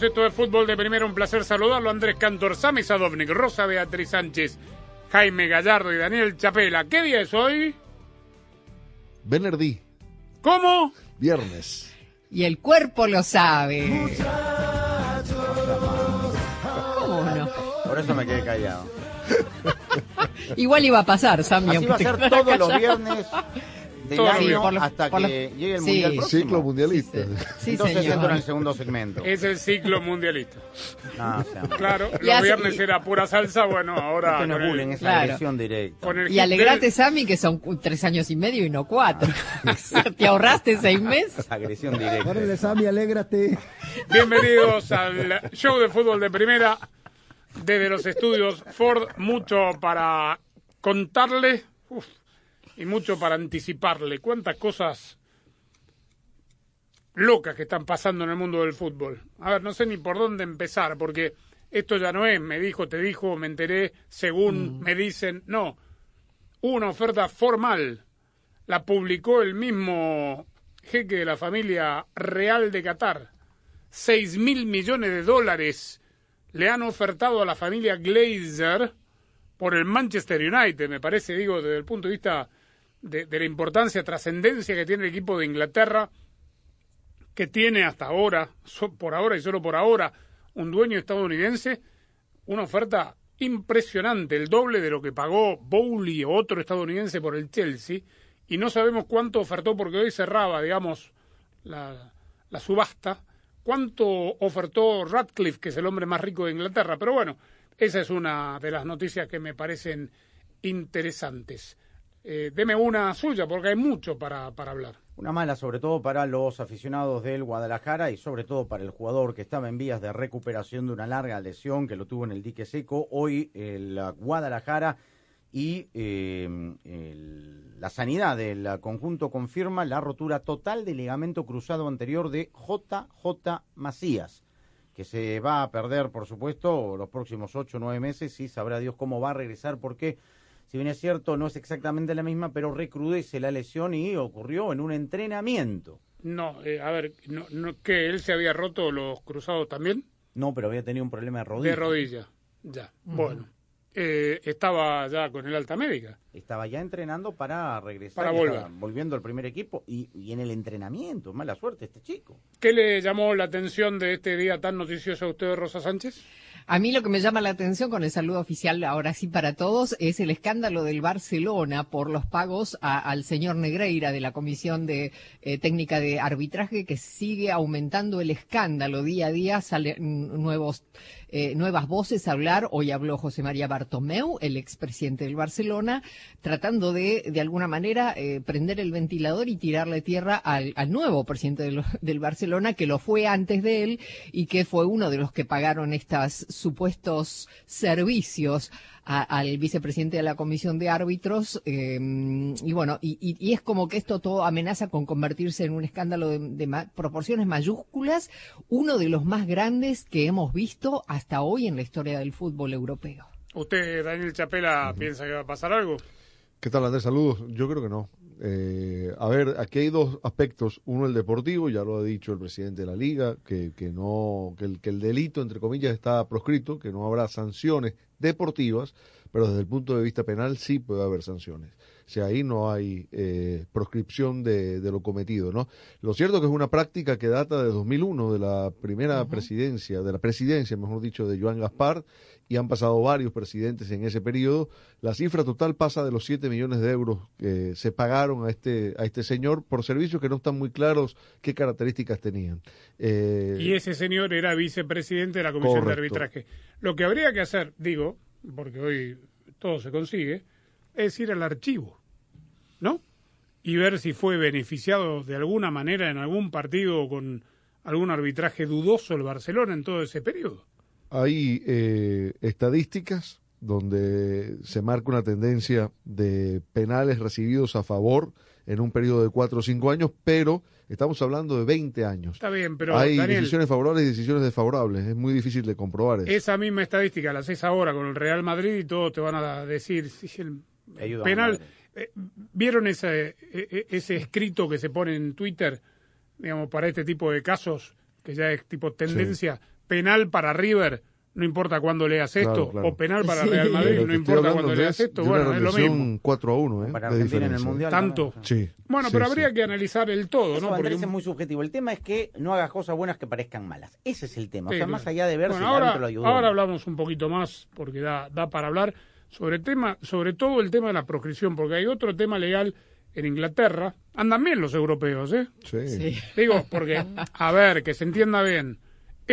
Bienvenidos. Esto es Fútbol de Primera. Un placer saludarlo. Andrés Cantor, Sami Sadovnik, Rosa Beatriz Sánchez, Jaime Gallardo y Daniel Chapela. ¿Qué día es hoy? Benerdí, ¿Cómo? viernes. Y el cuerpo lo sabe. ¿Cómo no? Por eso me quedé callado. Igual iba a pasar, Sammy. Así va a ser todos los viernes del año por hasta por que llegue el sí. mundial próximo. Ciclo mundialista. Sí, Entonces señor. entro en el segundo segmento. Es el ciclo mundialista. No, o sea, Claro, los hace- viernes y- era pura salsa. Bueno, ahora. esto no es el- bullying, es Claro. agresión directa. Y alegrate, del- Sammy, que son tres años y medio y no cuatro. Te ahorraste seis meses. Agresión directa. Órale, Sammy, alégrate. Bienvenidos al show de fútbol de primera desde los estudios Ford. Mucho para contarle uf, y mucho para anticiparle. Cuántas cosas locas que están pasando en el mundo del fútbol. A ver, no sé ni por dónde empezar, porque esto ya no es me dijo, te dijo, me enteré, según me dicen. No, una oferta formal. La publicó el mismo jeque de la familia real de Qatar. 6 mil millones de dólares le han ofertado a la familia Glazer por el Manchester United, me parece, digo, desde el punto de vista de, la importancia, trascendencia que tiene el equipo de Inglaterra, que tiene hasta ahora, por ahora y solo por ahora, un dueño estadounidense, una oferta impresionante, el doble de lo que pagó Bowley o otro estadounidense por el Chelsea, y no sabemos cuánto ofertó porque hoy cerraba, digamos, la, la subasta, cuánto ofertó Radcliffe, que es el hombre más rico de Inglaterra. Pero bueno, esa es una de las noticias que me parecen interesantes. Eh, deme una suya, porque hay mucho para, para hablar. Una mala sobre todo para los aficionados del Guadalajara y sobre todo para el jugador que estaba en vías de recuperación de una larga lesión que lo tuvo en el dique seco. Hoy el Guadalajara y eh, la sanidad del conjunto confirma la rotura total del ligamento cruzado anterior de JJ Macías, que se va a perder, por supuesto, los próximos ocho o nueve meses y sabrá Dios cómo va a regresar porque si bien es cierto, no es exactamente la misma, pero recrudece la lesión y ocurrió en un entrenamiento. No, eh, a ver, no, no, ¿que él se había roto los cruzados también? No, pero había tenido un problema de rodilla. De rodilla, ya. Bueno, eh, estaba ya con el alta médica. Estaba ya entrenando para regresar. Para volver. Volviendo al primer equipo y, y en el entrenamiento. Mala suerte este chico. ¿Qué le llamó la atención de este día tan noticioso a usted, Rosa Sánchez? A mí lo que me llama la atención con el saludo oficial, ahora sí para todos, es el escándalo del Barcelona por los pagos al señor Negreira de la Comisión de eh, Técnica de Arbitraje, que sigue aumentando el escándalo día a día, salen nuevos, eh, nuevas voces hablar. Hoy habló José María Bartomeu, el expresidente del Barcelona, tratando de, de alguna manera, eh, prender el ventilador y tirarle tierra al, al nuevo presidente del, del Barcelona, que lo fue antes de él y que fue uno de los que pagaron estos supuestos servicios a- al vicepresidente de la comisión de árbitros eh, y bueno y, y- y es como que esto todo amenaza con convertirse en un escándalo de, de ma- proporciones mayúsculas uno de los más grandes que hemos visto hasta hoy en la historia del fútbol europeo ¿Usted, Daniel Chapela, piensa que va a pasar algo? ¿Qué tal, Andrés? Saludos. Yo creo que no. Eh, a ver, aquí hay dos aspectos. Uno, el deportivo, ya lo ha dicho el presidente de la liga, que, que no, que el, que el delito, entre comillas, está proscrito, que no habrá sanciones deportivas, pero desde el punto de vista penal sí puede haber sanciones. O sea, ahí no hay eh, proscripción de, de, lo cometido, ¿no? Lo cierto es que es una práctica que data de 2001, de la primera presidencia, de la presidencia, mejor dicho, de Joan Gaspar, y han pasado varios presidentes en ese periodo. La cifra total pasa de los 7 millones de euros que se pagaron a este, a este señor por servicios que no están muy claros qué características tenían. Eh, y ese señor era vicepresidente de la Comisión de Arbitraje. Lo que habría que hacer, digo, porque hoy todo se consigue, es ir al archivo, ¿no? Y ver si fue beneficiado de alguna manera en algún partido con algún arbitraje dudoso el Barcelona en todo ese periodo hay eh, estadísticas donde se marca una tendencia de penales recibidos a favor en un periodo de cuatro o cinco años, pero estamos hablando de 20 años. Está bien, pero hay decisiones favorables y decisiones desfavorables. Es muy difícil de comprobar eso. Esa misma estadística la haces ahora con el Real Madrid y todos te van a decir si el penal. Eh, ¿Vieron ese, e, ese escrito que se pone en Twitter, digamos, para este tipo de casos, que ya es tipo tendencia? Penal para River, no importa cuándo leas esto, o penal para Real Madrid, no importa cuándo leas esto, bueno, es lo mismo. 4 a 1, ¿eh? Para Argentina en el Mundial. Tanto. Sí. Bueno, pero habría que analizar el todo, Eso, ¿no? Porque es muy subjetivo. El tema es que no hagas cosas buenas que parezcan malas. Ese es el tema. o sea, más allá de ver bueno, si ahora, lo ayudó. Ahora hablamos un poquito más, porque da, da para hablar, sobre, tema, sobre todo el tema de la proscripción, porque hay otro tema legal en Inglaterra. Andan bien los europeos, ¿eh? sí. Digo, porque, a ver, que se entienda bien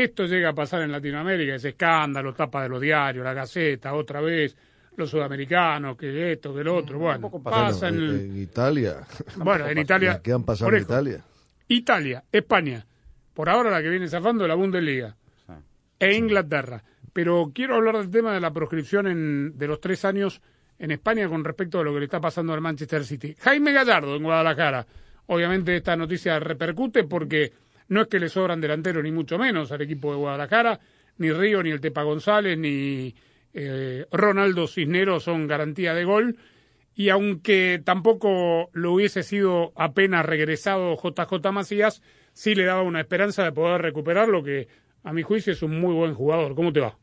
esto llega a pasar en Latinoamérica, ese escándalo, tapa de los diarios, la Gaceta, otra vez, los sudamericanos, que esto, que el otro. Bueno, pasa en, Italia. Bueno, en Italia. ¿Qué han pasado en Italia? Italia, España. Por ahora la que viene zafando la Bundesliga. E Inglaterra. Pero quiero hablar del tema de la proscripción en, de los tres años en España con respecto a lo que le está pasando al Manchester City. Jaime Gallardo en Guadalajara. Obviamente esta noticia repercute porque no es que le sobran delanteros, ni mucho menos al equipo de Guadalajara, ni Río, ni el Tepa González, ni eh, Ronaldo Cisneros son garantía de gol. Y aunque tampoco lo hubiese sido apenas regresado JJ Macías, sí le daba una esperanza de poder recuperar lo que a mi juicio es un muy buen jugador. ¿Cómo te va?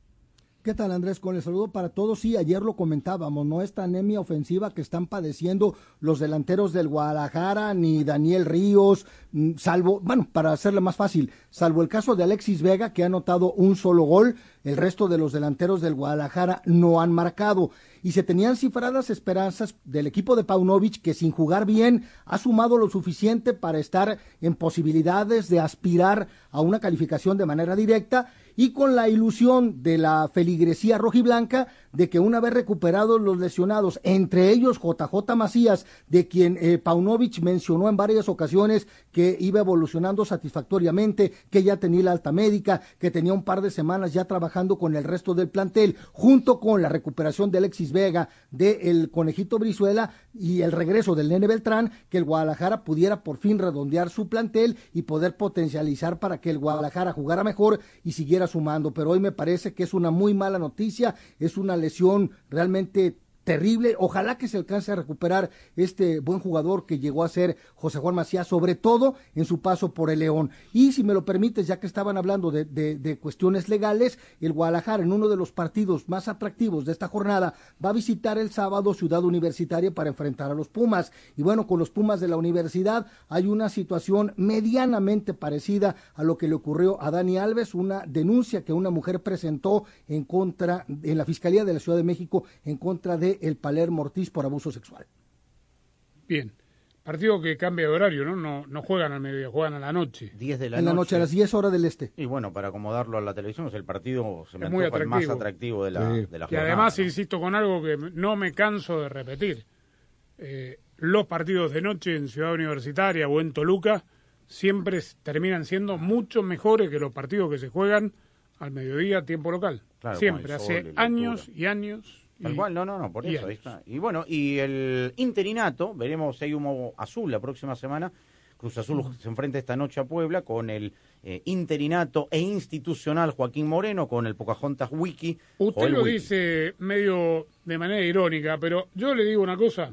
¿Qué tal Andrés? Con el saludo para todos. Sí, ayer lo comentábamos, no esta anemia ofensiva que están padeciendo los delanteros del Guadalajara, ni Daniel Ríos, mm, salvo, bueno, para hacerle más fácil, salvo el caso de Alexis Vega, que ha anotado un solo gol, el resto de los delanteros del Guadalajara no han marcado. Y se tenían cifradas esperanzas del equipo de Paunovic, que sin jugar bien ha sumado lo suficiente para estar en posibilidades de aspirar a una calificación de manera directa y con la ilusión de la feligresía rojiblanca de que una vez recuperados los lesionados, entre ellos JJ Macías, de quien eh, Paunovic mencionó en varias ocasiones que iba evolucionando satisfactoriamente, que ya tenía la alta médica, que tenía un par de semanas ya trabajando con el resto del plantel, junto con la recuperación de Alexis Vega, del Conejito Brizuela y el regreso del Nene Beltrán, que el Guadalajara pudiera por fin redondear su plantel y poder potencializar para que el Guadalajara jugara mejor y siguiera sumando. Pero hoy me parece que es una muy mala noticia, es una lesión realmente terrible. Ojalá que se alcance a recuperar este buen jugador que llegó a ser José Juan Macías, sobre todo en su paso por el León. Y si me lo permites, ya que estaban hablando de, cuestiones legales, el Guadalajara en uno de los partidos más atractivos de esta jornada va a visitar el sábado Ciudad Universitaria para enfrentar a los Pumas. Y bueno, con los Pumas de la universidad hay una situación medianamente parecida a lo que le ocurrió a Dani Alves, una denuncia que una mujer presentó en contra, en la Fiscalía de la Ciudad de México en contra de el Palermo Ortiz por abuso sexual. Bien. Partido que cambia de horario, ¿no? No, no juegan al mediodía, juegan a la noche. 10 de la en noche. la noche, a las 10 horas del este. Y bueno, para acomodarlo a la televisión, es el partido se me muy el más atractivo de la, de la Y además, insisto con algo que no me canso de repetir. Eh, los partidos de noche en Ciudad Universitaria o en Toluca siempre terminan siendo mucho mejores que los partidos que se juegan al mediodía, tiempo local. siempre, hace años y años Tal cual, no, no, no, por eso. Ahí está. Y bueno, y el interinato, veremos si hay humo azul la próxima semana. Cruz Azul se enfrenta esta noche a Puebla con el eh, interinato e institucional Joaquín Moreno, con el Pocahontas Wiki. Usted lo dice medio de manera irónica, pero yo le digo una cosa.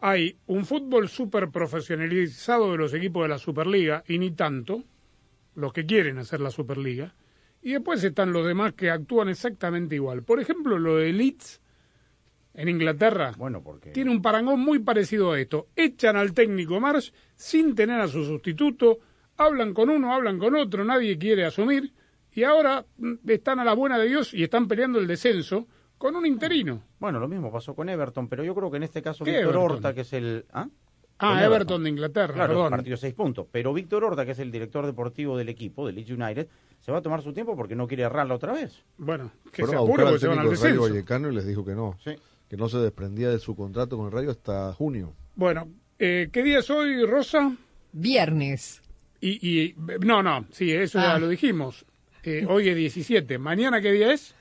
Hay un fútbol súper profesionalizado de los equipos de la Superliga, y ni tanto, los que quieren hacer la Superliga, y después están los demás que actúan exactamente igual. Por ejemplo, lo de Leeds en Inglaterra. Bueno, porque... Tiene un parangón muy parecido a esto. Echan al técnico Marsh sin tener a su sustituto, hablan con uno, hablan con otro, nadie quiere asumir, y ahora mm, están a la buena de Dios y están peleando el descenso con un interino. Bueno, lo mismo pasó con Everton, pero yo creo que en este caso ¿Qué Víctor? Horta, que es el... ¿Ah? Ah, Everton de Inglaterra, Claro, perdón. partido seis puntos. Pero Víctor Horta, que es el director deportivo del equipo, del Leeds United, se va a tomar su tiempo porque no quiere errarla otra vez. Bueno, que Fueron se apure porque se van al descenso. Vallecano y les dijo que no, Sí. que no se desprendía de su contrato con el Rayo hasta junio. Bueno, eh, ¿qué día es hoy, Rosa? Viernes. Y, y no, no, sí, eso ya Ah. lo dijimos. Eh, hoy es 17. ¿Mañana qué día es?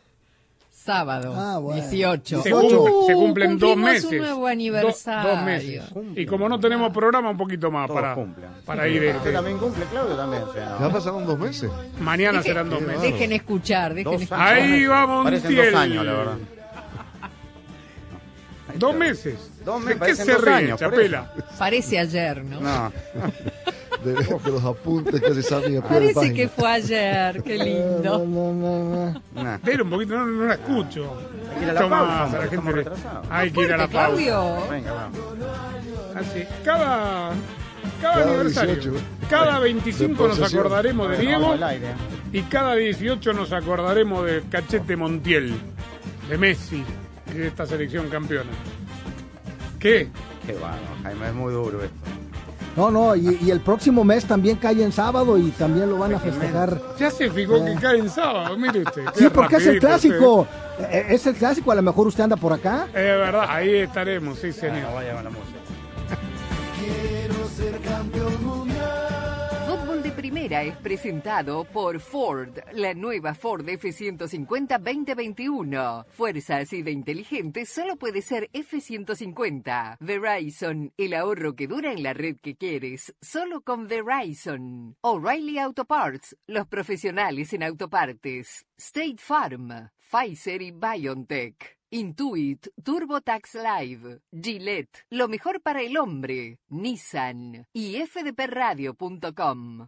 Sábado, Ah, bueno. 18. Se, cumple- se Uh, cumplen dos meses. un nuevo Do- aniversario. dos meses. Cumplen. Y como no tenemos programa, un poquito más Todos para, cumplen. para ir. Usted este, también cumple, Claudio también. o sea, no. Ya pasaron dos meses. mañana Deje- serán dos meses. Dejen escuchar, dejen Dos escuchar. Ahí va Parecen Montiel. dos años, la verdad. Dos meses. Dos ¿De meses, qué se ríe, Chapela? Parece ayer, ¿no? No. De, de los apuntes que se saben a pie de página. que fue ayer, qué lindo. No, no, no. Nah. Dele un poquito, no, no la escucho. Hay que ir a la Toma, pausa, la gente le-. Hay que ir a la pausa. Claudio. Venga, vamos. Así, cada, cada, Cada aniversario, 18. cada 25 nos acordaremos de Diego y cada 18 nos acordaremos de Cachete Montiel, de Messi y de esta selección campeona. ¿Qué? Qué bueno, Jaime, es muy duro esto. No, no, y, y el próximo mes también cae en sábado y también lo van a festejar. Ya se fijó que cae en sábado, mire usted. Sí, porque es el clásico. Eh, Es el clásico, a lo mejor usted anda por acá. Es verdad, ahí estaremos, sí No señor. vaya con la música. Quiero ser campeón mundial. Primera es presentado por Ford, la nueva Ford F-150 2021. Fuerza así de inteligente solo puede ser F-150. Verizon, el ahorro que dura en la red que quieres, solo con Verizon. O'Reilly Auto Parts, los profesionales en autopartes. State Farm, Pfizer y BioNTech. Intuit, TurboTax Live, Gillette, lo mejor para el hombre, Nissan y fdpradio.com.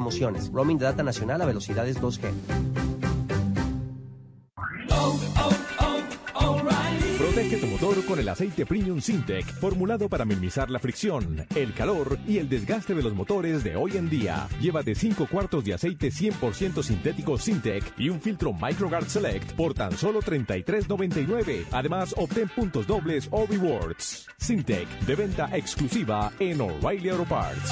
Roaming de data nacional a velocidades 2G. Aceite Premium Sintec, formulado para minimizar la fricción, el calor y el desgaste de los motores de hoy en día. Llévate 5 cuartos de aceite 100% sintético Sintec y un filtro MicroGuard Select por tan solo $33.99. Además, obtén puntos dobles o rewards. Sintec, de venta exclusiva en O'Reilly Auto Parts.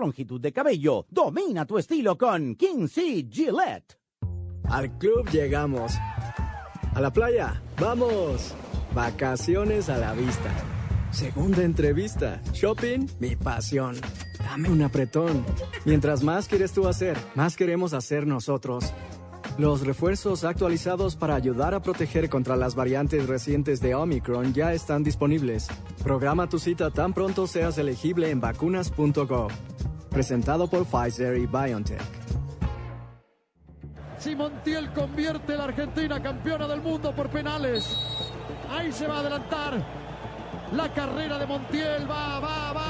longitud de cabello. Domina tu estilo con King C. Gillette. Al club llegamos ¿A la playa? ¡Vamos! Vacaciones a la vista. Segunda entrevista. Shopping, mi pasión. Dame un apretón. Mientras más quieres tú hacer, más queremos hacer nosotros. Los refuerzos actualizados para ayudar a proteger contra las variantes recientes de Omicron ya están disponibles. Programa tu cita tan pronto seas elegible en vacunas.gov. Presentado por Pfizer y BioNTech. Si Montiel convierte a la Argentina campeona del mundo por penales. Ahí se va a adelantar. La carrera de Montiel va, va, va.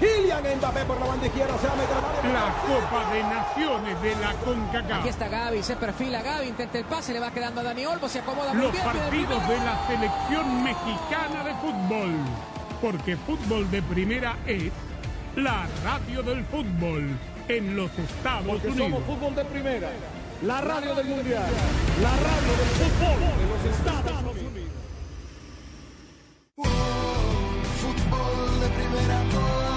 Kylian Mbappé por la banda izquierda, se va a meter La Copa de Naciones de la CONCACAF. Aquí está Gaby, se perfila Gaby, intenta el pase, le va quedando a Dani Olmo, se acomoda muy Los bien. Los partidos de la selección mexicana de fútbol. Porque fútbol de primera es la radio del fútbol en los Estados porque Unidos. Somos fútbol de primera. La radio del mundial. La radio del fútbol de los Estados Unidos. fútbol de primera.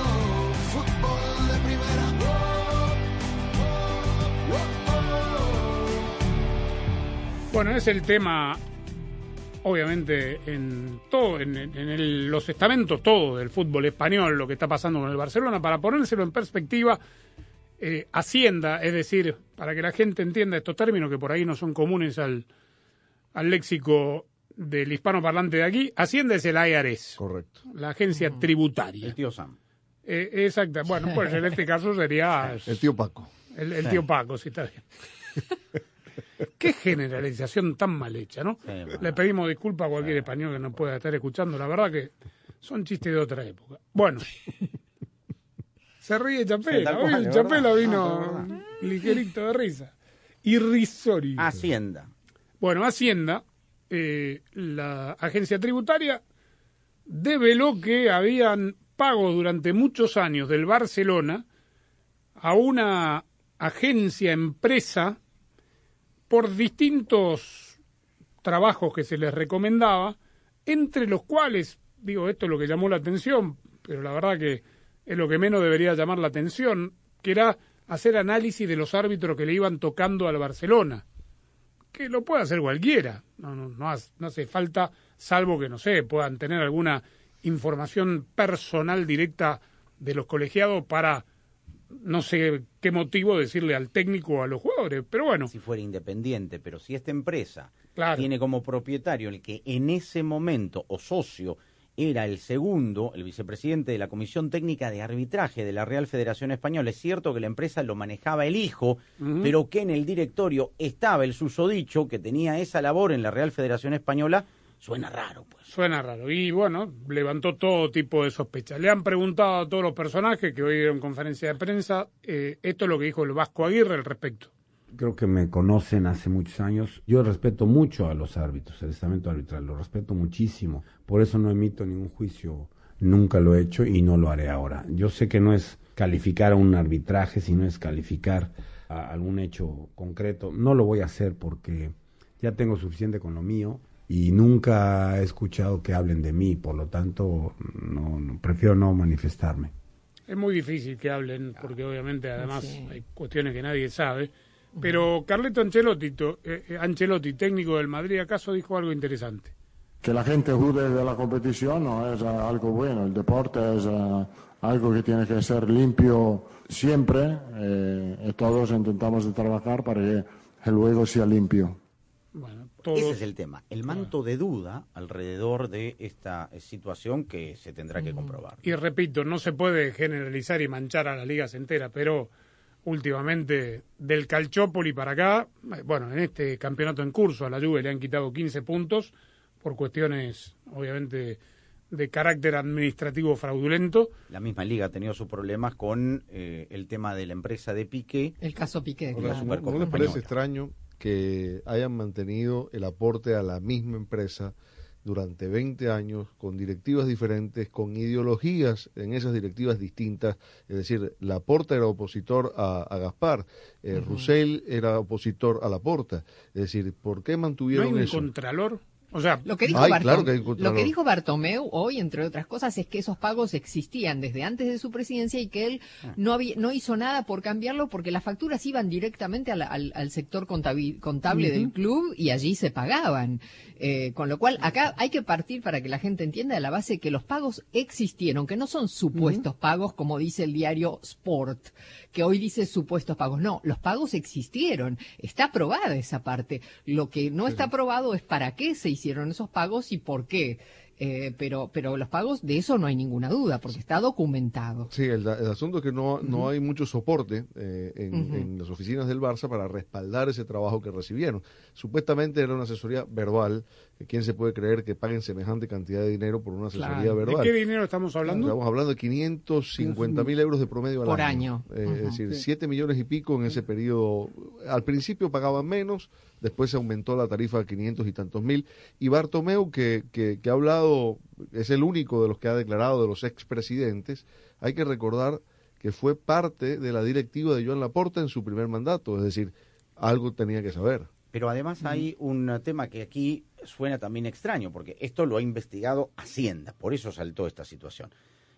Bueno, es el tema, obviamente, en todo, en, en el- los estamentos todo del fútbol español, lo que está pasando con el Barcelona, para ponérselo en perspectiva, eh, Hacienda, es decir, para que la gente entienda estos términos que por ahí no son comunes al, al léxico del hispano parlante de aquí, Hacienda es el IRS. Correcto. La agencia tributaria. El tío Sam. Eh, exacto. Bueno, pues en este caso sería El tío Paco. el, el Sí. tío Paco, sí está bien. Qué generalización tan mal hecha, ¿no? bueno. Le pedimos disculpas a cualquier español que nos pueda estar escuchando. La verdad que son chistes de otra época. Bueno. Se ríe Chapela. Hoy el Chapela vino No, ligerito de risa. Irrisorio. Hacienda. Bueno, Hacienda, eh, la agencia tributaria, develó que habían pagos durante muchos años del Barcelona a una agencia empresa por distintos trabajos que se les recomendaba, entre los cuales, digo, esto es lo que llamó la atención, pero la verdad que es lo que menos debería llamar la atención, que era hacer análisis de los árbitros que le iban tocando al Barcelona que lo puede hacer cualquiera. No, no, no, hace, hace falta, salvo que, no sé, puedan tener alguna información personal directa de los colegiados para, no sé qué motivo, decirle al técnico o a los jugadores. Pero bueno, Si fuera independiente, pero si esta empresa Claro. tiene como propietario el que en ese momento o socio era el segundo, el vicepresidente de la Comisión Técnica de Arbitraje de la Real Federación Española. Es cierto que la empresa lo manejaba el hijo, pero que en el directorio estaba el susodicho que tenía esa labor en la Real Federación Española, suena raro, pues. suena raro. Y bueno, levantó todo tipo de sospechas. Le han preguntado a todos los personajes que hoy dieron conferencia de prensa, eh, esto es lo que dijo el Vasco Aguirre al respecto. creo que me conocen hace muchos años. Yo respeto mucho a los árbitros, el estamento arbitral, lo respeto muchísimo. Por eso no emito ningún juicio, nunca lo he hecho y no lo haré ahora. Yo sé que no es calificar a un arbitraje, sino es calificar a algún hecho concreto. No lo voy a hacer porque ya tengo suficiente con lo mío y nunca he escuchado que hablen de mí, por lo tanto no, no- prefiero no manifestarme. Es muy difícil que hablen, porque obviamente además hay cuestiones que nadie sabe. Pero Carleto Ancelotti, eh, eh, Ancelotti, técnico del Madrid, acaso dijo algo interesante. Que la gente jude de la competición no es eh, algo bueno. El deporte es eh, algo que tiene que ser limpio siempre eh, y todos intentamos de trabajar para que el juego sea limpio. Ese es el tema, el manto de duda alrededor de esta eh, situación que se tendrá que comprobar. Y repito, no se puede generalizar y manchar a las ligas enteras, pero últimamente del Calchópoli para acá, eh, bueno, en este campeonato en curso a la Juve le han quitado 15 puntos por cuestiones, obviamente, de carácter administrativo fraudulento. La misma liga ha tenido sus problemas con eh, el tema de la empresa de Piqué. El caso Piqué. La ¿No, Supercopa ¿no les parece extraño que hayan mantenido el aporte a la misma empresa durante 20 años con directivas diferentes, con ideologías en esas directivas distintas. Es decir, Laporta era opositor a, a Gaspar, eh, era opositor a Laporta. Es decir, ¿por qué ¿No hay mantuvieron un eso? contralor? O sea, Lo que, dijo Ay, Bartom- claro que hay un lo contralor. que dijo Bartomeu hoy, entre otras cosas, es que esos pagos existían desde antes de su presidencia y que él Ah. no, había, no hizo nada por cambiarlo porque las facturas iban directamente al, al- al sector contable del club y allí se pagaban. Eh, con lo cual, acá hay que partir para que la gente entienda de la base que los pagos existieron, que no son supuestos pagos como dice el diario Sport, que hoy dice supuestos pagos. No, los pagos existieron. Está aprobada esa parte. Lo que no está aprobado es para qué se hicieron esos pagos y por qué. Eh, pero, pero los pagos, de eso no hay ninguna duda, porque está documentado. Sí, el, el asunto es que no, no hay mucho soporte eh, en, en las oficinas del Barça para respaldar ese trabajo que recibieron. Supuestamente era una asesoría verbal. ¿Quién se puede creer que paguen semejante cantidad de dinero por una asesoría Claro. ¿De verbal? qué dinero estamos hablando? Estamos hablando de 550 mil euros de promedio al Por año. año. Eh. Es decir, Sí. 7 millones y pico en ese periodo. Al principio pagaban menos, después se aumentó la tarifa a 500 y tantos mil. Y Bartomeu, que, que, que ha hablado, es el único de los que ha declarado de los expresidentes, hay que recordar que fue parte de la directiva de Joan Laporta en su primer mandato. Es decir, algo tenía que saber. Pero además hay un tema que aquí suena también extraño, porque esto lo ha investigado Hacienda, por eso saltó esta situación.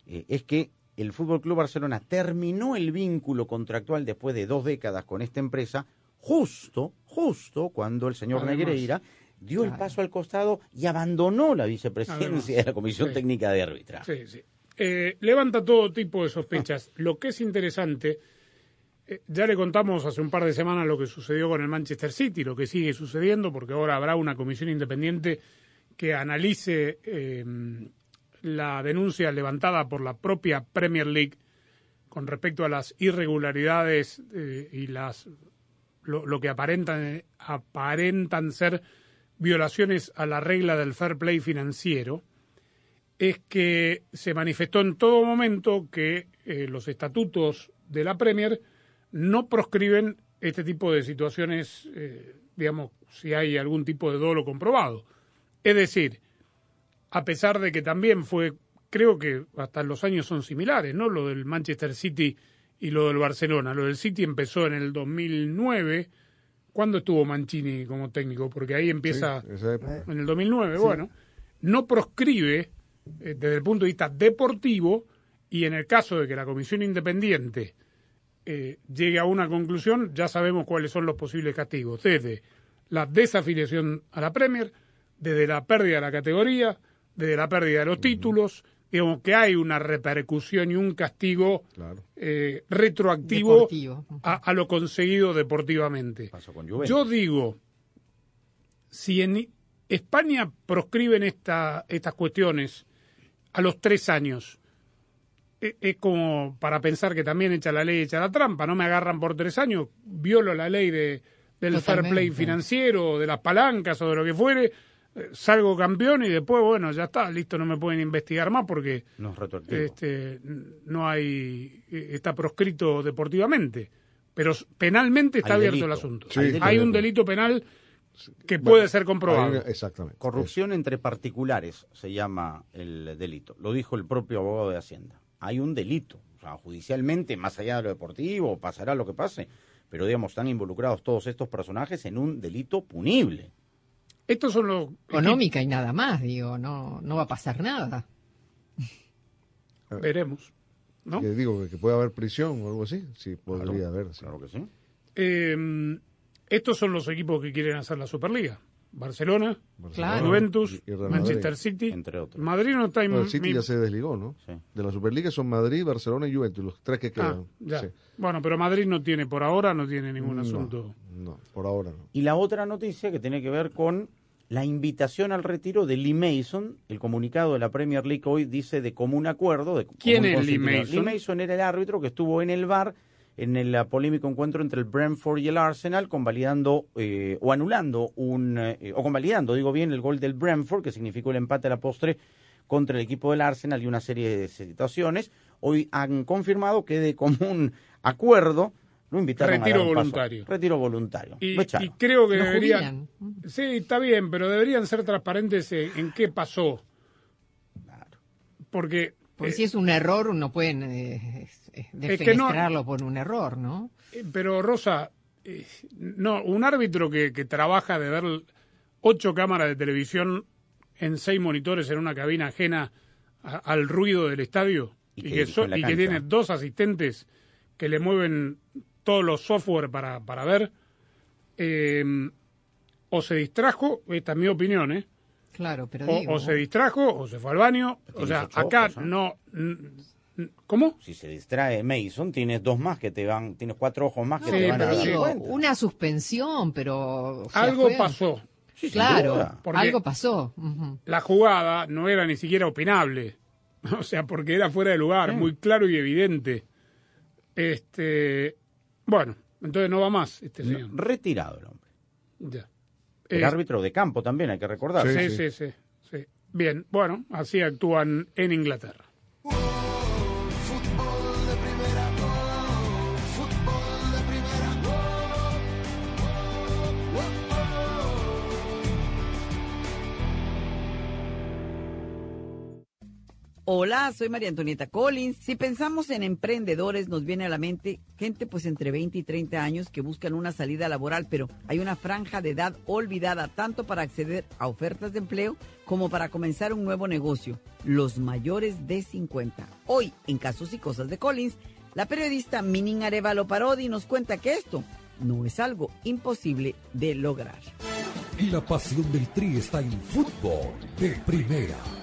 Eh, es que el Fútbol Club Barcelona terminó el vínculo contractual después de dos décadas con esta empresa, justo, justo cuando el señor Además. Negreira dio el paso al costado y abandonó la vicepresidencia Además. de la Comisión Sí. Técnica de Arbitraje. Sí, sí. Eh, levanta todo tipo de sospechas. Lo que es interesante, ya le contamos hace un par de semanas lo que sucedió con el Manchester City, lo que sigue sucediendo, porque ahora habrá una comisión independiente que analice eh, la denuncia levantada por la propia Premier League con respecto a las irregularidades eh, y las lo, que aparentan, aparentan ser violaciones a la regla del fair play financiero es que se manifestó en todo momento que eh, los estatutos de la Premier no proscriben este tipo de situaciones, eh, digamos, si hay algún tipo de dolo comprobado. Es decir, a pesar de que también fue, creo que hasta los años son similares, ¿no? Lo del Manchester City y lo del Barcelona. Lo del City empezó en el 2009. ¿Cuándo estuvo Mancini como técnico? Porque ahí empieza Sí, en el 2009. Sí. Bueno, no proscribe eh, desde el punto de vista deportivo y en el caso de que la comisión independiente eh, llegue a una conclusión, ya sabemos cuáles son los posibles castigos, desde la desafiliación a la Premier, desde la pérdida de la categoría, desde la pérdida de los títulos, digamos que hay una repercusión y un castigo eh, retroactivo a, a lo conseguido deportivamente. con. Yo digo, si en España proscriben esta, estas cuestiones a los tres años, es como para pensar que también echa la ley, echa la trampa, no me agarran por tres años, violo la ley de, del fair play financiero, de las palancas o de lo que fuere, eh, salgo campeón y después, bueno, ya está, listo, no me pueden investigar más porque No es este, no hay, eh, está proscrito deportivamente, pero penalmente está Hay abierto delito. el asunto. Sí, hay un delito penal que Bueno, puede ser comprobado. Exactamente. Corrupción entre particulares se llama el delito. Lo dijo el propio abogado de Hacienda. Hay un delito. O sea, judicialmente, más allá de lo deportivo, pasará lo que pase. Pero, digamos, están involucrados todos estos personajes en un delito punible. Estos son los... Económica y nada más, digo, no, no va a pasar nada. Veremos. ¿no? Que digo que, puede haber prisión o algo así. Sí, podría haber. Claro que sí. Eh, estos son los equipos que quieren hacer la Superliga. Barcelona, Claro. Juventus, Y- y Real Manchester Madrid. City. Entre otros. Madrid no está en... No, el City mi- ya se desligó, ¿no? De la Superliga son Madrid, Barcelona y Juventus, los tres que Ah, quedan. ya. Sí. Bueno, pero Madrid no tiene, por ahora, no tiene ningún No, asunto. No, por ahora no. Y la otra noticia que tiene que ver con la invitación al retiro de Lee Mason. El comunicado de la Premier League hoy dice de común acuerdo. De ¿Quién común es Lee. Mason? Lee Mason era el árbitro que estuvo en el bar en el polémico encuentro entre el Brentford y el Arsenal, convalidando eh, o anulando un, eh, o convalidando, digo bien, el gol del Brentford, que significó el empate a la postre contra el equipo del Arsenal y una serie de situaciones. Hoy han confirmado que de común acuerdo Lo invitaron a Retiro dar un paso. voluntario. Retiro voluntario. Y, creo que deberían. jubilan. Sí, está bien, pero deberían ser transparentes en, en qué pasó. Porque. Porque eh, si es un error, uno puede eh, eh, Es que no- defenestrarlo por un error, ¿no? eh, pero Rosa, eh, no, un árbitro que, que trabaja de ver ocho cámaras de televisión en seis monitores en una cabina ajena a- al ruido del estadio Y y, que so- y que tiene dos asistentes que le mueven todos los software para, para ver, eh, o se distrajo, esta es mi opinión, ¿eh? Claro, pero O, digo, o se distrajo o se fue al baño. O sea, ocho acá ¿eh? no. ¿Cómo? Si se distrae Mason, tienes dos más que te van, tienes cuatro ojos más que te van a dar digo, cuenta. una suspensión, pero... o sea, Algo fue- pasó. Claro, algo pasó. La jugada no era ni siquiera opinable. O sea, porque era fuera de lugar, muy claro y evidente. Este. Bueno, entonces no va más este señor. Retirado el hombre. Ya. El árbitro de campo también, hay que recordar. sí, sí, sí, sí. Bien, bueno, así actúan en Inglaterra. Hola, soy María Antonieta Collins. Si pensamos en emprendedores, nos viene a la mente gente pues entre 20 y 30 años que buscan una salida laboral, pero hay una franja de edad olvidada tanto para acceder a ofertas de empleo como para comenzar un nuevo negocio, los mayores de 50. Hoy, en Casos y Cosas de Collins, la periodista Minin Arevalo Parodi nos cuenta que esto no es algo imposible de lograr. La pasión del Tri está en fútbol de primera.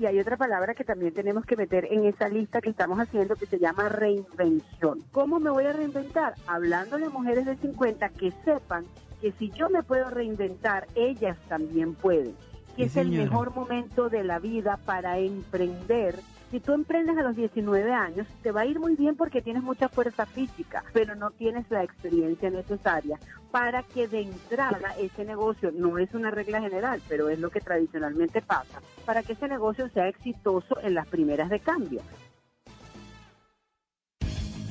Y hay otra palabra que también tenemos que meter en esa lista que estamos haciendo que se llama reinvención. ¿Cómo me voy a reinventar? Hablándole a mujeres de 50 que sepan que si yo me puedo reinventar, ellas también pueden. Que Sí, es el señora. mejor momento de la vida para emprender. Si tú emprendes a los 19 años, te va a ir muy bien porque tienes mucha fuerza física, pero no tienes la experiencia necesaria para que de entrada ese negocio, no es una regla general, pero es lo que tradicionalmente pasa, para que ese negocio sea exitoso en las primeras de cambio.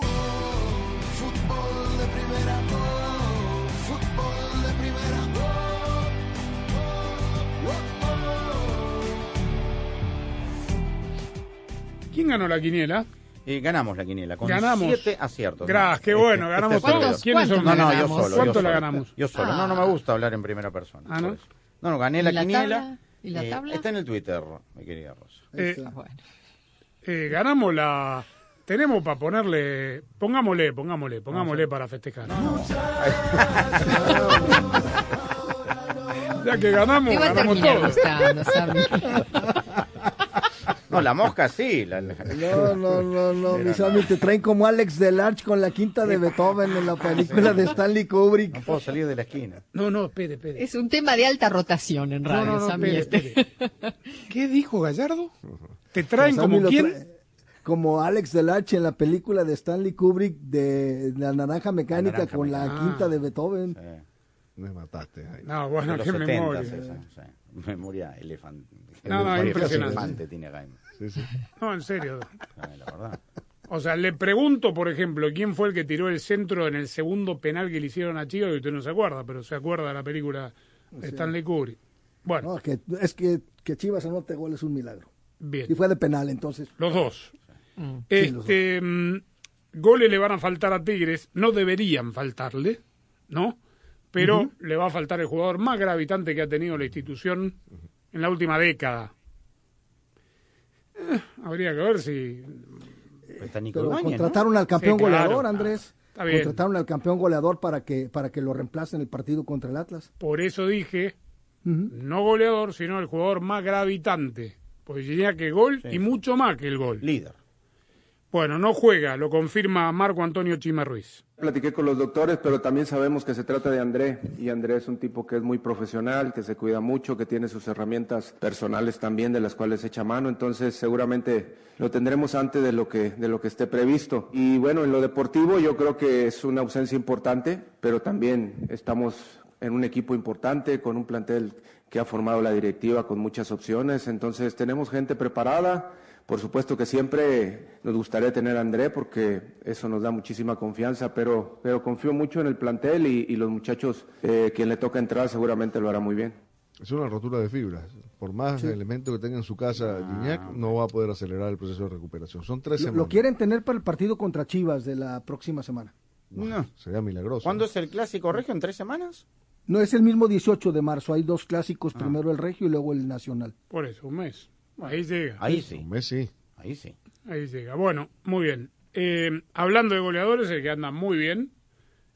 Fútbol de primera, oh, fútbol de primera, oh, ¿Quién ganó la quiniela? Eh, ganamos la quiniela con Ganamos. siete aciertos. Gracias, qué Este- bueno, ganamos este todos. periodo. ¿Quiénes son? No, no, yo solo. ¿Cuánto yo la solo. ganamos? Yo solo. No, no me gusta hablar en primera persona. Ah, ¿no? No, no, gané la, ¿Y la quiniela. tabla? ¿Y la Eh, tabla? Está en el Twitter, mi querida Rosa. Eh, eh, ganamos la. Tenemos para ponerle. Pongámosle, pongámosle, pongámosle para festejar. ya que ganamos, Te va a ganamos terminar todo. gustando, Sammy. No, la mosca sí. la- la- No, no, no, no, mi Sammy, te traen como Alex Delarge con la quinta de Beethoven en la película de Stanley Kubrick. No puedo salir de la esquina. No, no, espere, espere. Es un tema de alta rotación en radio, No, no, no, Sammy. espere, este. ¿Qué dijo Gallardo? ¿Te traen Sammy como lo quién? trae- Como Alex Delarge en la película de Stanley Kubrick de La Naranja Mecánica Naranja con la quinta de Beethoven. Me mataste. ahí. No, bueno, qué 70, memoria. esa, sí. Memoria elefante. No, no, impresionante. elefante tiene. Sí, sí. No, en serio. Ay, la verdad. O sea, le pregunto, por ejemplo, quién fue el que tiró el centro en el segundo penal que le hicieron a Chivas, que usted no se acuerda, pero se acuerda de la película de Stanley Kubrick. Bueno, No, que, es que, que Chivas anote gol es un milagro. bien. Y fue de penal, entonces. Los dos. Los Este, mm, goles le van a faltar a Tigres, no deberían faltarle, ¿no? Pero le va a faltar el jugador más gravitante que ha tenido la institución en la última década. Eh, habría que ver si... Está Pero ¿no? contrataron al campeón Sí, claro. goleador, Andrés. Está bien. Contrataron al campeón goleador para que, para que lo reemplace en el partido contra el Atlas. Por eso dije, no goleador, sino el jugador más gravitante. Porque tenía que gol y mucho más que el gol. Líder. Bueno, no juega, lo confirma Marco Antonio Chima Ruiz. Platiqué con los doctores, pero también sabemos que se trata de André y André es un tipo que es muy profesional, que se cuida mucho, que tiene sus herramientas personales también de las cuales echa mano, entonces seguramente lo tendremos antes de lo que de lo que esté previsto. Y bueno, en lo deportivo yo creo que es una ausencia importante, pero también estamos en un equipo importante con un plantel que ha formado la directiva con muchas opciones, entonces tenemos gente preparada. Por supuesto que siempre nos gustaría tener a André porque eso nos da muchísima confianza, pero, pero confío mucho en el plantel y, y los muchachos, eh, quien le toca entrar seguramente lo hará muy bien. Es una rotura de fibras. Por más Sí. elementos que tenga en su casa Gignac, no va a poder acelerar el proceso de recuperación. Son tres Lo, semanas. lo quieren tener para el partido contra Chivas de la próxima semana. No. Sería milagroso. ¿Cuándo es el clásico regio? ¿En tres semanas? No es el mismo 18 de marzo, hay dos clásicos, primero el Regio y luego el Nacional. Por eso, un mes. Ahí llega. Ahí sí. Ahí sí. Ahí llega. Bueno, muy bien. Eh, hablando de goleadores, el que anda muy bien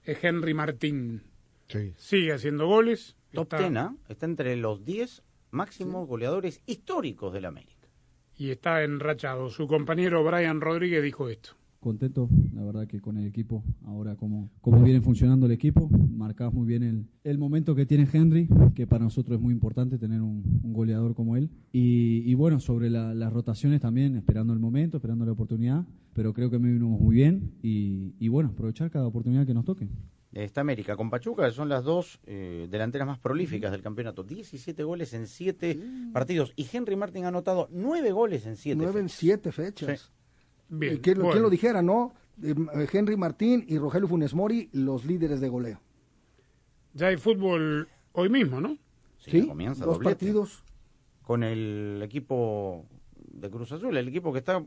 es Henry Martín. Sí. Sigue haciendo goles. Top está- 10, ¿ah? Está entre los 10 máximos goleadores históricos del América. Y está enrachado. Su compañero Brian Rodríguez dijo esto. Contento, la verdad que con el equipo, ahora como, como viene funcionando el equipo, marcás muy bien el, el momento que tiene Henry, que para nosotros es muy importante tener un, un goleador como él. Y, y bueno, sobre la- las rotaciones también, esperando el momento, esperando la oportunidad, pero creo que me vinimos muy bien y, y bueno, aprovechar cada oportunidad que nos toque. Está América con Pachuca, que son las dos eh, delanteras más prolíficas del campeonato. 17 goles en 7 partidos. Y Henry Martin ha anotado 9 goles en 7 Nueve en siete fechas. Bien. ¿Y quién, lo- bueno. quién lo dijera, no? Eh, Henry Martín y Rogelio Funes Mori, los líderes de goleo. Ya hay fútbol hoy mismo, ¿no? Sí, comienza dos doblete. partidos. Con el equipo de Cruz Azul, el equipo que está...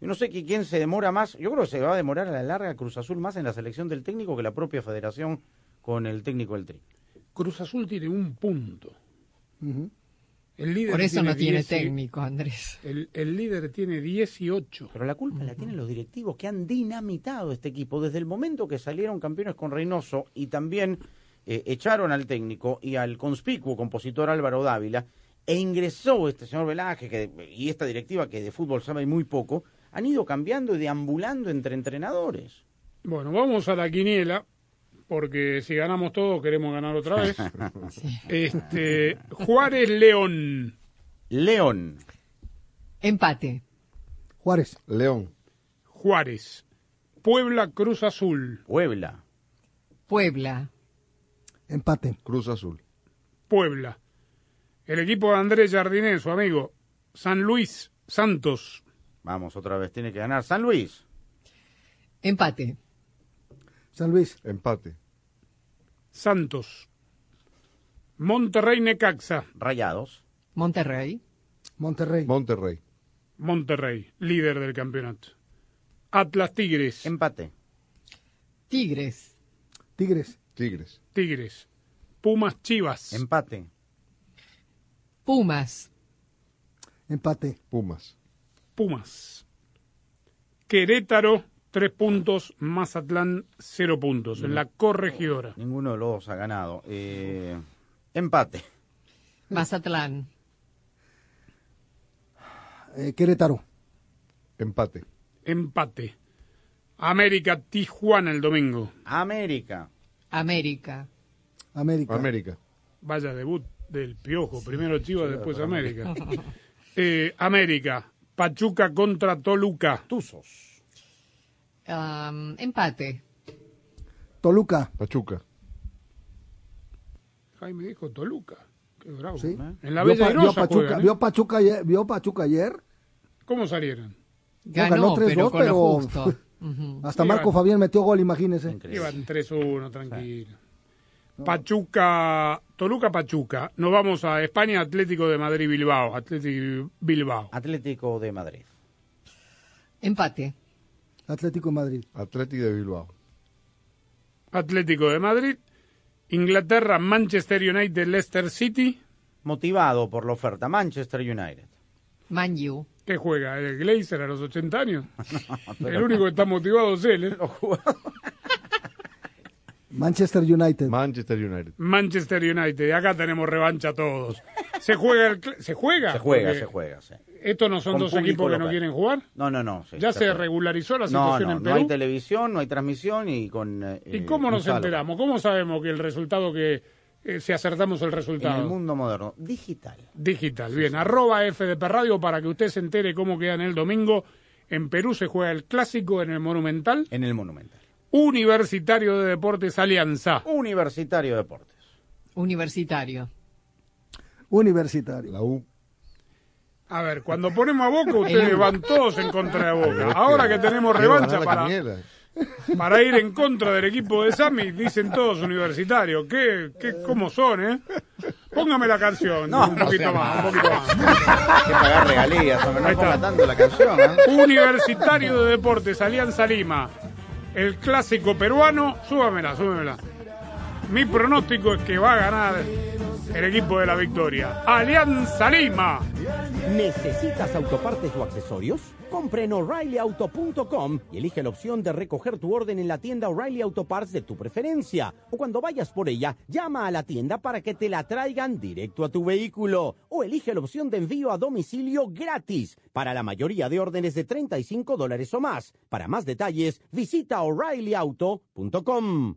Yo no sé qui- quién se demora más. Yo creo que se va a demorar a la larga Cruz Azul más en la selección del técnico que la propia federación con el técnico del Tri. Cruz Azul tiene un punto. Ujú. El líder Por eso no tiene 10 y- técnico, Andrés. El, el líder tiene 18. Pero la culpa la tienen los directivos que han dinamitado este equipo desde el momento que salieron campeones con Reynoso y también eh, echaron al técnico y al conspicuo compositor Álvaro Dávila e ingresó este señor Velázquez que, y esta directiva que de fútbol sabe muy poco, han ido cambiando y deambulando entre entrenadores. Bueno, vamos a la quiniela. Porque si ganamos todos queremos ganar otra vez. Este, Juárez León. León. Empate. Juárez. León. Juárez. Puebla Cruz Azul. Puebla. Puebla. Empate. Cruz Azul. Puebla. El equipo de Andrés Jardiné, su amigo. San Luis Santos. Vamos, otra vez tiene que ganar San Luis. Empate. San Luis. Empate. Santos. Monterrey Necaxa. Rayados. Monterrey. Monterrey. Monterrey. Monterrey, líder del campeonato. Atlas Tigres. Empate. Tigres. Tigres. Tigres. Tigres. Pumas Chivas. Empate. Pumas. Empate. Pumas. Pumas. Querétaro, tres puntos. Mazatlán, cero puntos. En la corregidora. Ninguno de los dos ha ganado. Eh, empate. Mazatlán. Eh, Querétaro. Empate. Empate. América Tijuana el domingo. América. América. América. América. Vaya debut del Piojo. Primero Chivas, después América. Eh, América. Pachuca contra Toluca. Tuzos. Um, empate. Toluca. Pachuca. Jaime dijo Toluca. Qué bravo. Sí. ¿eh? En la vio, Bella Pa- vio Pachuca, juegan, ¿eh? vio Pachuca ayer, vio Pachuca ayer. ¿Cómo salieron? Ganó, ganó 3-2, pero pero- justo. Ujú. Hasta Iban- Marco Fabián metió gol, imagínese. Iban 3-1, tranquilo. Pachuca, Toluca Pachuca. Nos vamos a España, Atlético de Madrid Bilbao. Atlético Bilbao. Atlético de Madrid. Empate. Atlético de Madrid. Atlético de Bilbao. Atlético de Madrid. Inglaterra, Manchester United, Leicester City. Motivado por la oferta Manchester United. Manju. ¿Qué juega? ¿El Glazer a los 80 años? pero- El único que está motivado es él. ¿eh? Manchester United. Manchester United. Manchester United. Y acá tenemos revancha todos. ¿Se juega? El ¿Se juega? Se juega, Porque se juega, sí. ¿Estos no son dos equipos que no quieren jugar? No, no, no. sí, ¿Ya se regularizó la situación no, en no hay Perú? televisión, no hay transmisión y con... eh, ¿Y eh, cómo nos un saldo. enteramos? ¿Cómo sabemos que el resultado que... eh, si acertamos el En resultado? el mundo moderno. Digital. Digital, bien. Arroba FDP Radio para que usted se entere cómo quedan el domingo. En Perú se juega el clásico en el Monumental. En el Monumental. Universitario de Deportes Alianza. Universitario de Deportes. Universitario. Universitario. La U. A ver, cuando ponemos a Boca, ustedes van todos en contra de Boca. Ahora que tenemos revancha para, para ir en contra del equipo de Sami, dicen todos universitarios. ¿Qué, qué, ¿Cómo son, eh? Póngame la canción, No, un poquito más, un poquito más. Hay que pagar regalías, hombre, no Ahí está. tanto la canción, ¿eh? Universitario de Deportes, Alianza Lima. El clásico peruano, súbamela, súbamela. Mi pronóstico es que va a ganar el equipo de la victoria. Alianza Lima. ¿Necesitas autopartes o accesorios? Compra en o'ReillyAuto.com y elige la opción de recoger tu orden en la tienda O'Reilly Auto Parts de tu preferencia. O cuando vayas por ella, llama a la tienda para que te la traigan directo a tu vehículo. O elige la opción de envío a domicilio gratis para la mayoría de órdenes de 35 dólares o más. Para más detalles, visita o'ReillyAuto.com.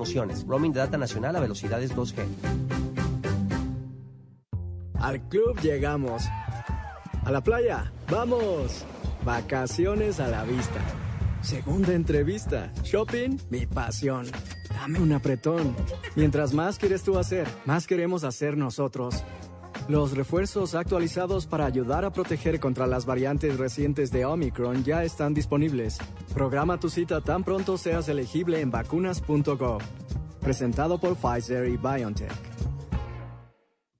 Roaming de data nacional a velocidades 2G. Al club llegamos. A la playa, vamos. Vacaciones a la vista. Segunda entrevista. Shopping, mi pasión. Dame un apretón. Mientras más quieres tú hacer, más queremos hacer nosotros. Los refuerzos actualizados para ayudar a proteger contra las variantes recientes de Omicron ya están disponibles. Programa tu cita tan pronto seas elegible en vacunas.gov. Presentado por Pfizer y BioNTech.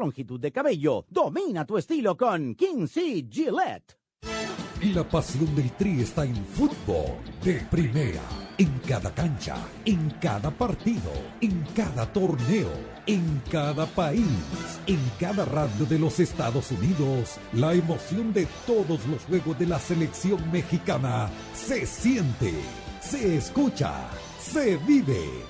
longitud de cabello. Domina tu estilo con King C. Gillette. Y la pasión del Tri está en fútbol de primera. En cada cancha, en cada partido, en cada torneo, en cada país, en cada radio de los Estados Unidos, la emoción de todos los juegos de la selección mexicana se siente, se escucha, se vive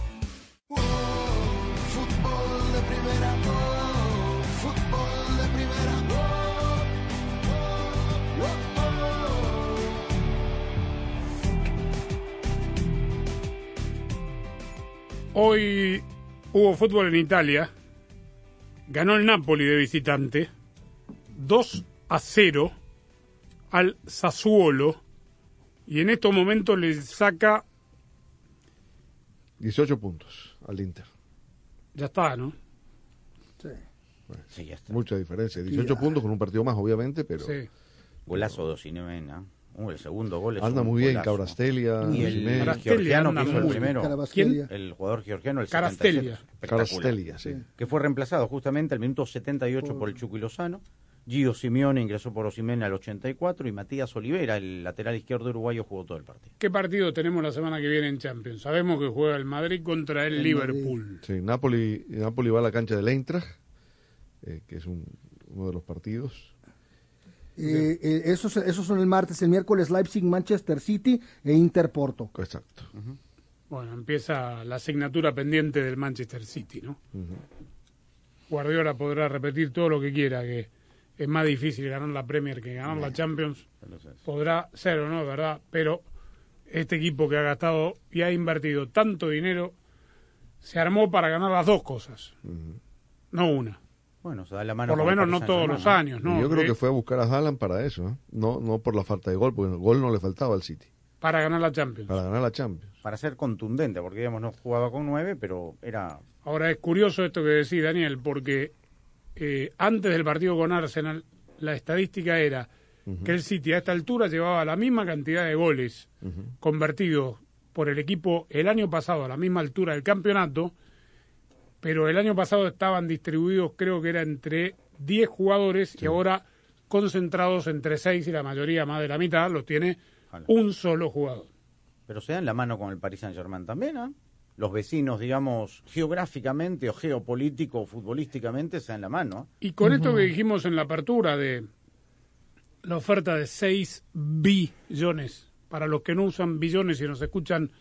Fútbol de primera, fútbol de Hoy hubo fútbol en Italia. Ganó el Napoli de visitante. 2 a 0 al Sassuolo. Y en estos momentos le saca 18 puntos al Inter. ya está, ¿no? Sí, ya está. Mucha diferencia. 18 puntos con un partido más, obviamente, pero Sí. Golazo de. Uh, el segundo gol es anda un muy bien. golazo. Cabrastelia, Y el georgiano que hizo el muy- primero. El jugador georgiano, el Carastelia. 77, espectacular. Carastelia, sí. Que fue reemplazado justamente al minuto 78 por el Chucky Lozano. Gio Simeone ingresó por Osimhen al 84 y Matías Olivera, el lateral izquierdo uruguayo, jugó todo el partido. ¿Qué partido tenemos la semana que viene en Champions? Sabemos que juega el Madrid contra el, El Liverpool. Sí, Napoli, Napoli va a la cancha del Eintracht, eh, que es un- uno de los partidos. Eh, eh, esos, esos son el martes, el miércoles Leipzig, Manchester City e Inter Porto. Exacto. Bueno, empieza la asignatura pendiente del Manchester City, ¿no? Guardiola podrá repetir todo lo que quiera, que es más difícil ganar la Premier que ganar la Champions. Podrá ser o no, ¿verdad? Pero este equipo que ha gastado y ha invertido tanto dinero se armó para ganar las dos cosas, no una. Bueno, se da la mano Por lo menos no todos los años, ¿no? yo creo que fue a buscar a Haaland para eso, ¿eh? no no por la falta de gol, porque el gol no le faltaba al City, Para ganar la Champions. para ganar la Champions. Para ser contundente, porque digamos no jugaba con nueve, pero era Ahora es curioso esto que decís, Daniel, porque eh, antes del partido con Arsenal, la estadística era que el City a esta altura llevaba la misma cantidad de goles convertidos por el equipo el año pasado a la misma altura del campeonato, pero el año pasado estaban distribuidos creo que era entre 10 jugadores y ahora concentrados entre 6 y la mayoría más de la mitad los tiene un solo jugador. Pero se dan la mano con el Paris Saint-Germain también, ¿ah? Los vecinos, digamos, geográficamente o geopolítico o futbolísticamente se dan la mano. Y con esto que dijimos en la apertura de la oferta de 6 billones, para los que no usan billones y nos escuchan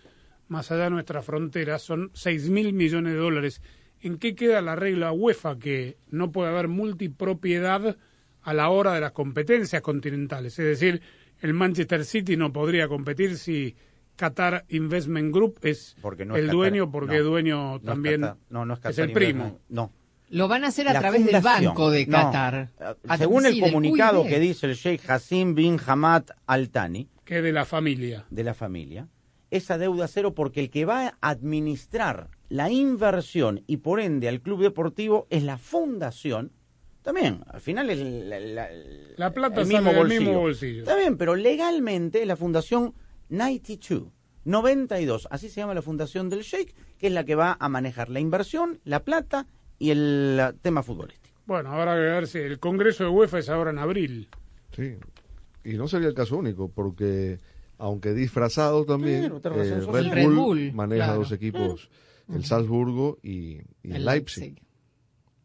más allá de nuestras fronteras, son 6 mil millones de dólares. ¿En qué queda la regla UEFA que no puede haber multipropiedad a la hora de las competencias continentales? Es decir, el Manchester City no podría competir si Qatar Investment Group es Porque no el es dueño, porque no. dueño No es también Qatar, no, no es es el primo. No. Lo van a hacer a La través del. Banco de. Qatar. A- Según el sí, del comunicado que dice el Sheikh Hassim bin Hamad Al Thani, que es de la familia, de la familia, esa deuda cero porque el que va a administrar la inversión y por ende al club deportivo es la fundación. También, al final es la, la- La plata el sale mismo del bolsillo. mismo bolsillo. Está bien, pero legalmente es la fundación 92, 92, así se llama la fundación del Sheikh, que es la que va a manejar la inversión, la plata y el tema futbolístico. Bueno, habrá que ver si el Congreso de UEFA es ahora en abril. Sí, y no sería el caso único, porque aunque disfrazado también, Claro, eh, Red, Bull Red Bull, maneja claro. dos equipos, el Salzburgo y, y el Leipzig.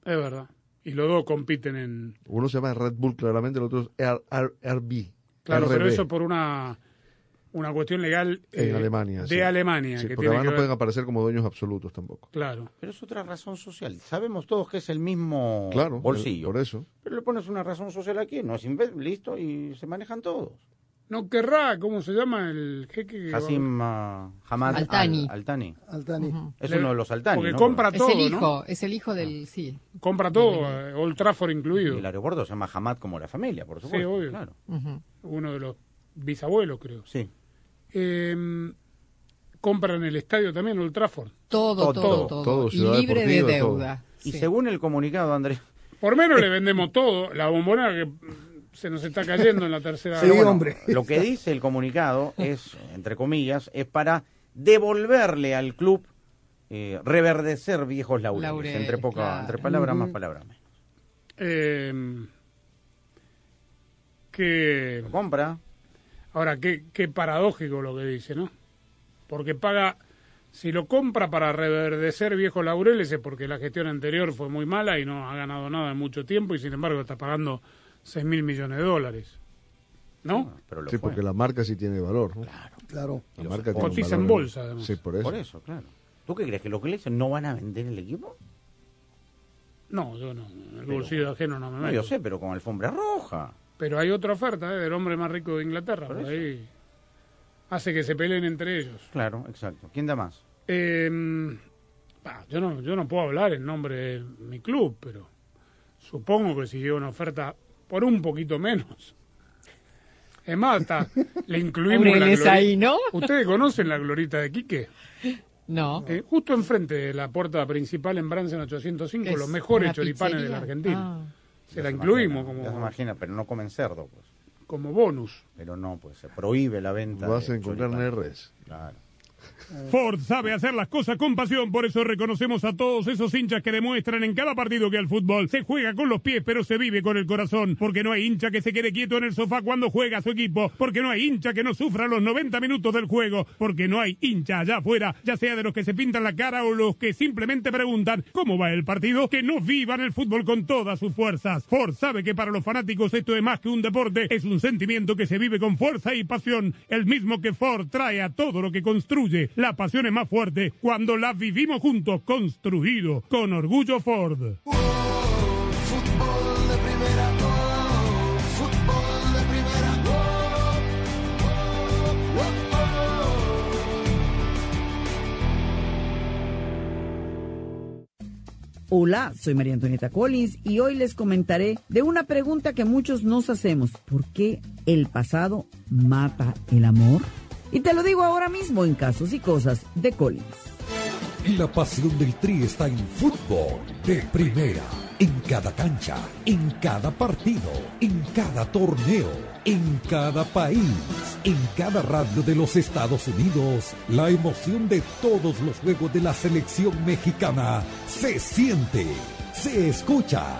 Es verdad. Y los dos compiten en... Uno se llama Red Bull claramente, el otro es R- R- RB. Claro, pero eso por una, una cuestión legal en eh, Alemania. de sí. Alemania. Sí, que porque tiene además que no ver- pueden aparecer como dueños absolutos tampoco. Claro. Pero es otra razón social. Sabemos todos que es el mismo Claro, bolsillo. por eso. Pero le pones una razón social aquí, no es listo y se manejan todos. No querrá, ¿cómo se llama el jeque? Hassim uh, Hamad Altani. Al- Altani. Altani. Es uno de los Altani. Porque ¿no? compra Es todo, el hijo, ¿no? es el hijo del, sí. Compra todo, eh, Old Trafford Y incluido. el aeropuerto se llama Hamad como la familia, por supuesto. obvio. Claro. Uno de los bisabuelos, creo. Sí. Eh, compran el estadio también, Old Trafford. Todo, todo, Todo, todo. todo, Y libre de deuda. Y Sí. según el comunicado, Andrés, Por menos le vendemos todo. La bombonera que se nos está cayendo en la tercera. Sí, Bueno, hombre. lo que dice el comunicado es, entre comillas, es para devolverle al club eh, reverdecer viejos laureles. Entre, poca, claro. entre palabras más, palabras menos. eh, que Lo compra, Ahora, qué, qué paradójico lo que dice, ¿no? Porque paga, si lo compra para reverdecer viejos laureles es porque la gestión anterior fue muy mala y no ha ganado nada en mucho tiempo y sin embargo está pagando 6 mil millones de dólares. ¿No? pero lo Sí, fue. porque la marca sí tiene valor. ¿no? Claro. La marca cotiza en bolsa, además. Sí, por eso. Por eso, claro. ¿Tú qué crees? ¿Que los que le dicen no van a vender el equipo? No, yo no. El Pero- bolsillo ajeno no me No, meto. yo sé, pero con alfombra roja. Pero hay otra oferta ¿eh? del hombre más rico de Inglaterra. Por ahí hace que se peleen entre ellos. Claro, exacto. ¿Quién da más? Eh, bah, yo, no, yo no puedo hablar en nombre de mi club, pero supongo que si llega una oferta por un poquito menos. Es más, hasta le incluimos la Aureles glori- ahí, ¿no? ¿Ustedes conocen la glorita de Quique? No. Eh, justo enfrente de la puerta principal en Bransen 805, ¿Es los mejores choripanes de la Argentina. Ah. Se la incluimos imagina, ya se como, imagina, pero no comen cerdo, pues. como bonus. Pero no, pues se prohíbe la venta. Vas a de encontrar choripán. NRS. Claro. Ford sabe hacer las cosas con pasión, por eso reconocemos a todos esos hinchas que demuestran en cada partido que el fútbol se juega con los pies, pero se vive con el corazón. Porque no hay hincha que se quede quieto en el sofá cuando juega su equipo. Porque no hay hincha que no sufra los 90 minutos del juego. Porque no hay hincha allá afuera, ya sea de los que se pintan la cara o los que simplemente preguntan cómo va el partido, que no vivan el fútbol con todas sus fuerzas. Ford sabe que para los fanáticos esto es más que un deporte, es un sentimiento que se vive con fuerza y pasión. El mismo que Ford trae a todo lo que construye. La pasión es más fuerte cuando la vivimos juntos, construido con orgullo Ford. Hola, soy María Antonieta Collins y hoy les comentaré de una pregunta que muchos nos hacemos. ¿Por qué el pasado mata el amor? Y te lo digo ahora mismo en casos y cosas de Collins. La pasión del Tri está en fútbol de primera. en cada cancha, en cada partido, en cada torneo, en cada país, en cada radio de los Estados Unidos. La emoción de todos los juegos de la selección mexicana se siente, se escucha,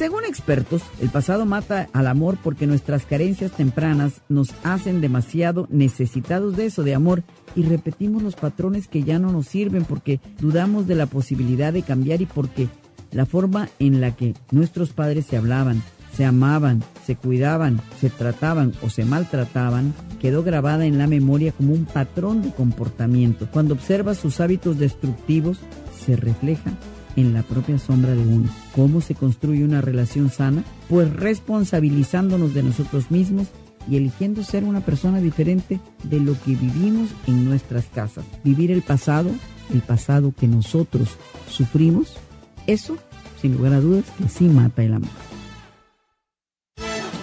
Según expertos, el pasado mata al amor porque nuestras carencias tempranas nos hacen demasiado necesitados de eso, de amor, y repetimos los patrones que ya no nos sirven porque dudamos de la posibilidad de cambiar y porque la forma en la que nuestros padres se hablaban, se amaban, se cuidaban, se trataban o se maltrataban, quedó grabada en la memoria como un patrón de comportamiento. Cuando observas sus hábitos destructivos, se refleja en la propia sombra de uno. ¿Cómo se construye una relación sana? Pues responsabilizándonos de nosotros mismos y eligiendo ser una persona diferente de lo que vivimos en nuestras casas. Vivir el pasado, el pasado que nosotros sufrimos, eso, sin lugar a dudas, que sí mata el amor.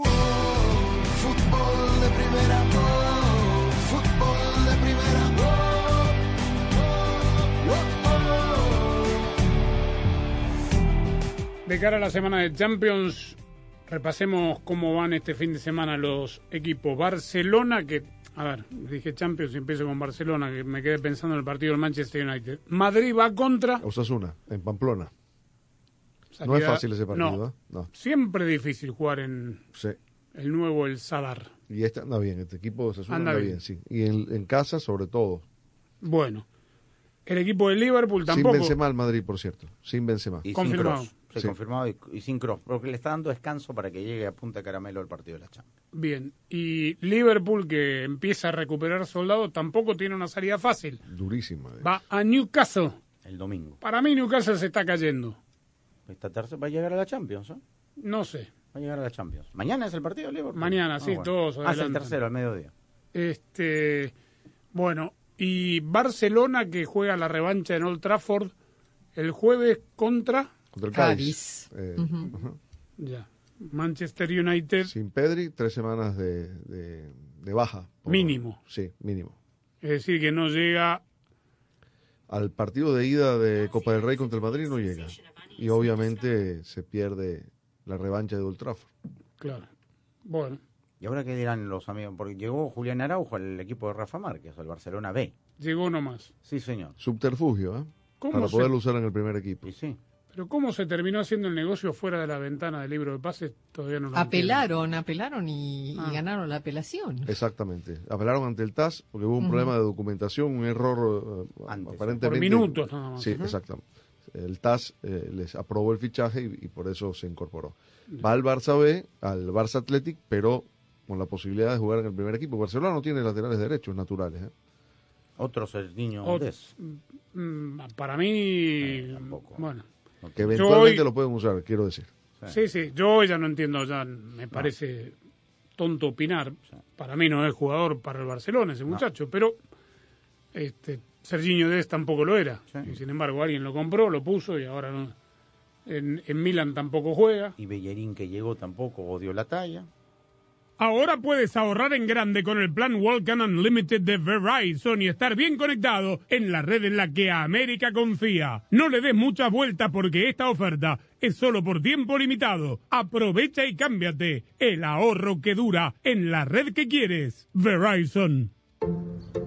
De primera, de primera, oh, De cara a la semana de Champions, repasemos cómo van este fin de semana los equipos. Barcelona, que, a ver, dije Champions y empiezo con Barcelona, que me quedé pensando en el partido del Manchester United. Madrid va contra. Osasuna, en Pamplona. Salida- No es fácil ese partido, No. ¿eh? No. Siempre difícil jugar en Sí. el nuevo El Sadar. Y este anda bien, este equipo Osasuna Anda anda, bien. bien. sí. Y en, en casa, sobre todo. Bueno, el equipo de Liverpool tampoco. Sin Benzema al Madrid, por cierto. Sin Benzema. Y Confirmado. sin cross. Sí. confirmado y, y sin cross. Porque le está dando descanso para que llegue a punta caramelo el partido de la Champions. Bien, y Liverpool, que empieza a recuperar soldados, tampoco tiene una salida fácil. Durísima. eh. Va a Newcastle. El domingo. Para mí Newcastle se está cayendo. Esta tercera va a llegar a la Champions, ¿eh? No sé. Va a llegar a la Champions. Mañana es el partido Liverpool. Mañana, sí, todos Ah, es el tercero, al mediodía. Este, bueno, y Barcelona que juega la revancha en Old Trafford el jueves contra Contra el Cádiz. Cádiz. Eh, ya. Manchester United. Sin Pedri, tres semanas de, de, de baja. por- Mínimo. Sí, mínimo. Es decir, que no llega. Al partido de ida de Copa del Rey contra el Madrid no llega. Y obviamente se pierde la revancha de Old Trafford. Claro. Bueno. ¿Y ahora qué dirán los amigos? Porque llegó Julián Araujo al equipo de Rafa Márquez, al Barcelona B. Llegó nomás. Sí, señor. Subterfugio, ¿eh? ¿Cómo Para se- poderlo usar en el primer equipo. Y sí. Pero cómo se terminó haciendo el negocio fuera de la ventana del libro de pases, todavía no lo Apelaron, apelaron y, y Ah. ganaron la apelación. Exactamente. Apelaron ante el TAS porque hubo un problema de documentación, un error eh, aparentemente. Por minutos nada más. Sí, Ujú. exactamente. El TAS eh, les aprobó el fichaje y, y por eso se incorporó. Va al Barça B, al Barça Athletic, pero con la posibilidad de jugar en el primer equipo. Barcelona no tiene laterales derechos naturales. ¿eh? Otros el niño Ot- Des. Mm, Para mí, bueno. Que eventualmente hoy- lo pueden usar, quiero decir. Sí, sí, yo ya no entiendo, ya me parece tonto opinar. Para mí no es jugador para el Barcelona ese muchacho, pero este Serginho Dest tampoco lo era. Y sin embargo, alguien lo compró, lo puso y ahora no. En, en Milan tampoco juega. Y Bellerín que llegó tampoco odió la talla. Ahora puedes ahorrar en grande con el plan Walkan Unlimited de Verizon y estar bien conectado en la red en la que América confía. No le des mucha vuelta porque esta oferta es solo por tiempo limitado. Aprovecha y cámbiate. El ahorro que dura en la red que quieres. Verizon.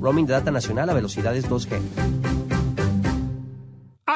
Roaming de data nacional a velocidades 2G.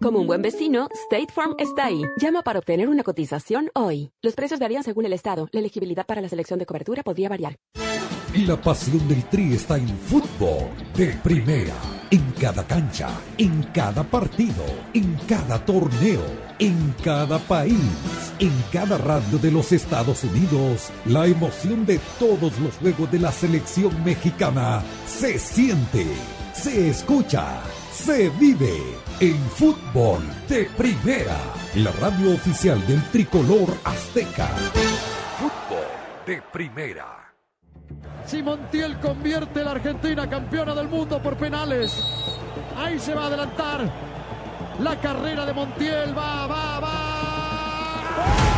Como un buen vecino, State Farm está ahí. Llama para obtener una cotización hoy. Los precios varían según el estado. La elegibilidad para la selección de cobertura podría variar. La pasión del Tri está en fútbol de primera, en cada cancha, en cada partido, en cada torneo, en cada país, en cada radio de los Estados Unidos. La emoción de todos los juegos de la selección mexicana se siente, se escucha, se vive en fútbol de primera, la radio oficial del tricolor azteca. Fútbol de primera. Si Montiel convierte la Argentina campeona del mundo por penales. Ahí se va a adelantar. La carrera de Montiel va, va, va.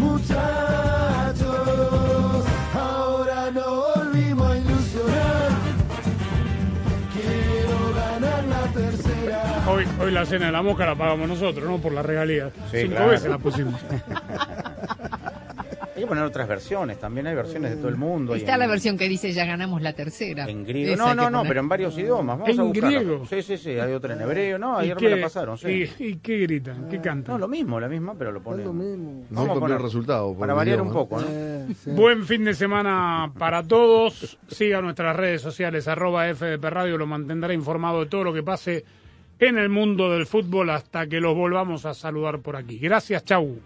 Muchachos, ahora no volvimos a ilusionar. Quiero ganar la tercera. Hoy, hoy la cena de la mosca la pagamos nosotros, ¿no? Por la regalía. Sí, Cinco claro. veces la pusimos. Hay que poner otras versiones, también hay versiones de todo el mundo. y Está en- la versión que dice ya ganamos la tercera. En griego. No, no, no, poner. pero en varios idiomas. Vamos ¿En a griego? Sí, sí, sí. Hay otra en hebreo. No, ¿Y ayer qué- me la pasaron, sí. ¿Y, y qué gritan? ¿Qué cantan? No, lo mismo, la misma, pero lo ponen. lo mismo. No cambió el resultado. Para variar idioma. un poco, ¿no? Eh, sí. Buen fin de semana para todos. Siga nuestras redes sociales, arroba FDP Radio, lo mantendrá informado de todo lo que pase en el mundo del fútbol hasta que los volvamos a saludar por aquí. Gracias, chau.